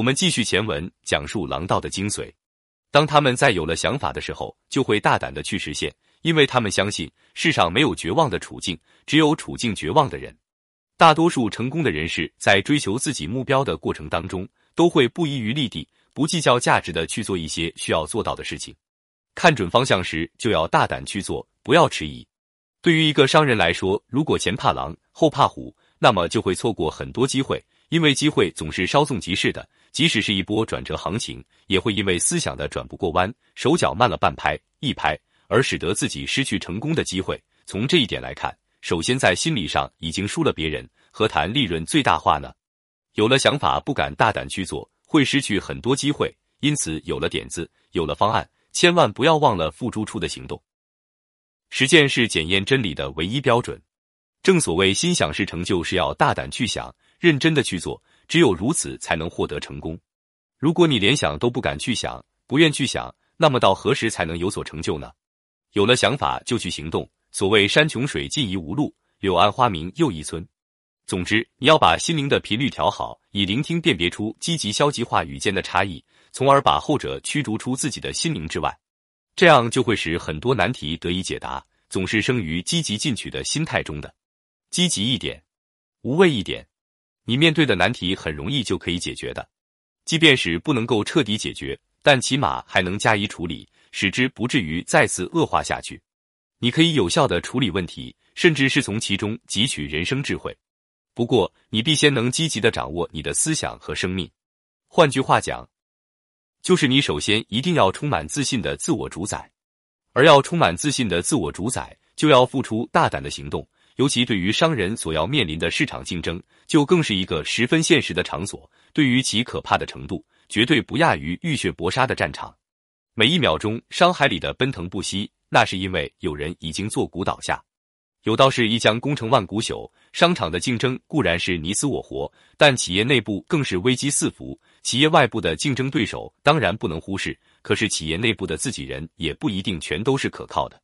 我们继续前文讲述狼道的精髓。当他们在有了想法的时候，就会大胆的去实现，因为他们相信世上没有绝望的处境，只有处境绝望的人。大多数成功的人士在追求自己目标的过程当中，都会不遗余力地、不计较价值的去做一些需要做到的事情。看准方向时，就要大胆去做，不要迟疑。对于一个商人来说，如果前怕狼后怕虎，那么就会错过很多机会，因为机会总是稍纵即逝的。即使是一波转折行情，也会因为思想的转不过弯，手脚慢了半拍一拍，而使得自己失去成功的机会。从这一点来看。首先，在心理上已经输了别人，何谈利润最大化呢？有了想法不敢大胆去做，会失去很多机会。因此，有了点子，有了方案，千万不要忘了付诸出的行动。实践是检验真理的唯一标准。正所谓，心想事成就是要大胆去想，认真的去做，只有如此才能获得成功。如果你连想都不敢去想，不愿去想，那么到何时才能有所成就呢？有了想法就去行动。所谓山穷水尽疑无路，柳暗花明又一村。总之，你要把心灵的频率调好，以聆听辨别出积极消极话语间的差异，从而把后者驱逐出自己的心灵之外。这样就会使很多难题得以解答。总是生于积极进取的心态中的，积极一点，无畏一点，你面对的难题很容易就可以解决的。即便是不能够彻底解决，但起码还能加以处理，使之不至于再次恶化下去。你可以有效的处理问题，甚至是从其中汲取人生智慧。不过，你必先能积极的掌握你的思想和生命。换句话讲，就是你首先一定要充满自信的自我主宰。而要充满自信的自我主宰，就要付出大胆的行动。尤其对于商人所要面临的市场竞争，就更是一个十分现实的场所。对于其可怕的程度，绝对不亚于浴血搏杀的战场。每一秒钟，商海里的奔腾不息。那是因为有人已经坐骨倒下，有道是一将功成万骨朽。商场的竞争固然是你死我活，但企业内部更是危机四伏。企业外部的竞争对手当然不能忽视，可是企业内部的自己人也不一定全都是可靠的。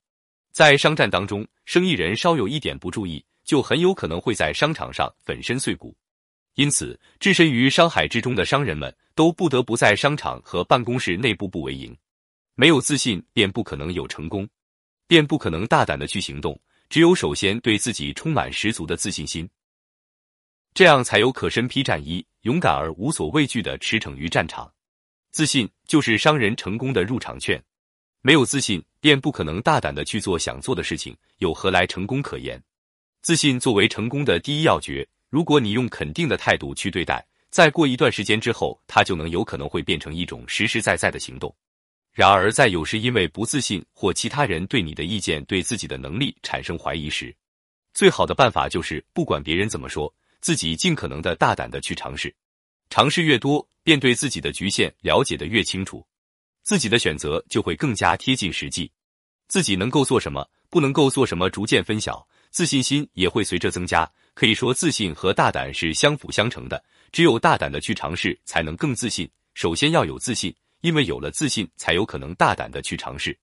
在商战当中，生意人稍有一点不注意，就很有可能会在商场上粉身碎骨。因此，置身于商海之中的商人们都不得不在商场和办公室内部不为营。没有自信，便不可能有成功。便不可能大胆的去行动。只有首先对自己充满十足的自信心，这样才有可身披战衣，勇敢而无所畏惧的驰骋于战场。自信就是商人成功的入场券。没有自信，便不可能大胆的去做想做的事情，有何来成功可言？自信作为成功的第一要诀，如果你用肯定的态度去对待，再过一段时间之后，它就能有可能会变成一种实实在在的行动。然而，在有时因为不自信或其他人对你的意见、对自己的能力产生怀疑时，最好的办法就是不管别人怎么说，自己尽可能的大胆的去尝试。尝试越多，便对自己的局限了解的越清楚，自己的选择就会更加贴近实际。自己能够做什么，不能够做什么，逐渐分晓，自信心也会随着增加。可以说，自信和大胆是相辅相成的。只有大胆的去尝试，才能更自信。首先要有自信。因为有了自信，才有可能大胆的去尝试。